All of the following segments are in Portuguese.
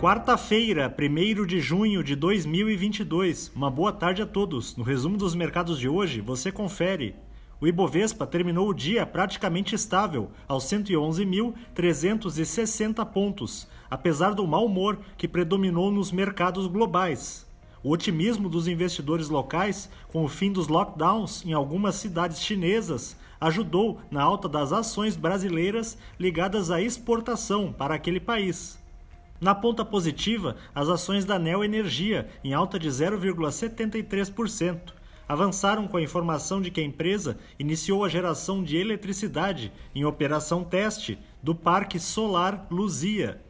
Quarta-feira, 1 de junho de 2022. Uma boa tarde a todos. No resumo dos mercados de hoje, você confere. O Ibovespa terminou o dia praticamente estável, aos 111.360 pontos, apesar do mau humor que predominou nos mercados globais. O otimismo dos investidores locais com o fim dos lockdowns em algumas cidades chinesas ajudou na alta das ações brasileiras ligadas à exportação para aquele país. Na ponta positiva, as ações da Neo Energia, em alta de 0,73%, avançaram com a informação de que a empresa iniciou a geração de eletricidade em operação teste do Parque Solar Luzia.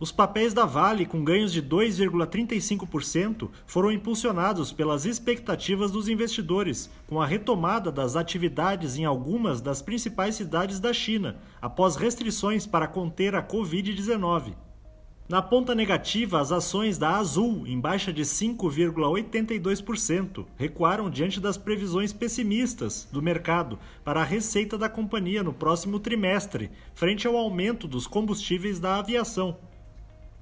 Os papéis da Vale, com ganhos de 2,35%, foram impulsionados pelas expectativas dos investidores, com a retomada das atividades em algumas das principais cidades da China, após restrições para conter a Covid-19. Na ponta negativa, as ações da Azul, em baixa de 5,82%, recuaram diante das previsões pessimistas do mercado para a receita da companhia no próximo trimestre, frente ao aumento dos combustíveis da aviação.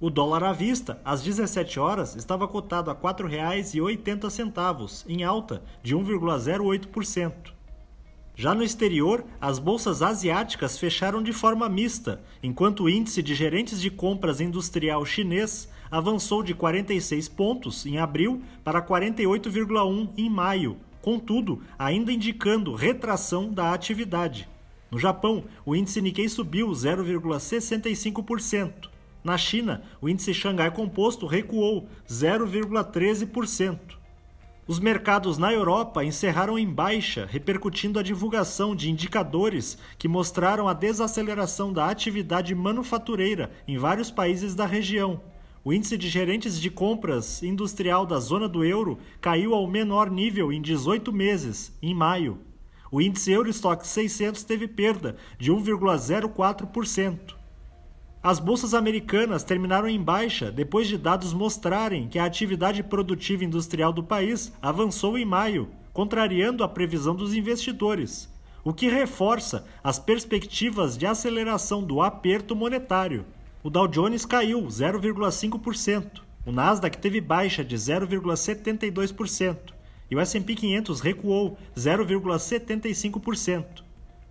O dólar à vista, às 17 horas, estava cotado a R$ 4,80, em alta de 1,08%. Já no exterior, as bolsas asiáticas fecharam de forma mista, enquanto o índice de gerentes de compras industrial chinês avançou de 46 pontos em abril para 48,1 em maio, contudo, ainda indicando retração da atividade. No Japão, o índice Nikkei subiu 0,65%. Na China, o índice Xangai Composto recuou 0,13%. Os mercados na Europa encerraram em baixa, repercutindo a divulgação de indicadores que mostraram a desaceleração da atividade manufatureira em vários países da região. O índice de gerentes de compras industrial da zona do euro caiu ao menor nível em 18 meses, em maio. O índice Eurostock 600 teve perda de 1,04%. As bolsas americanas terminaram em baixa depois de dados mostrarem que a atividade produtiva industrial do país avançou em maio, contrariando a previsão dos investidores, o que reforça as perspectivas de aceleração do aperto monetário. O Dow Jones caiu 0,5%, o Nasdaq teve baixa de 0,72% e o S&P 500 recuou 0,75%.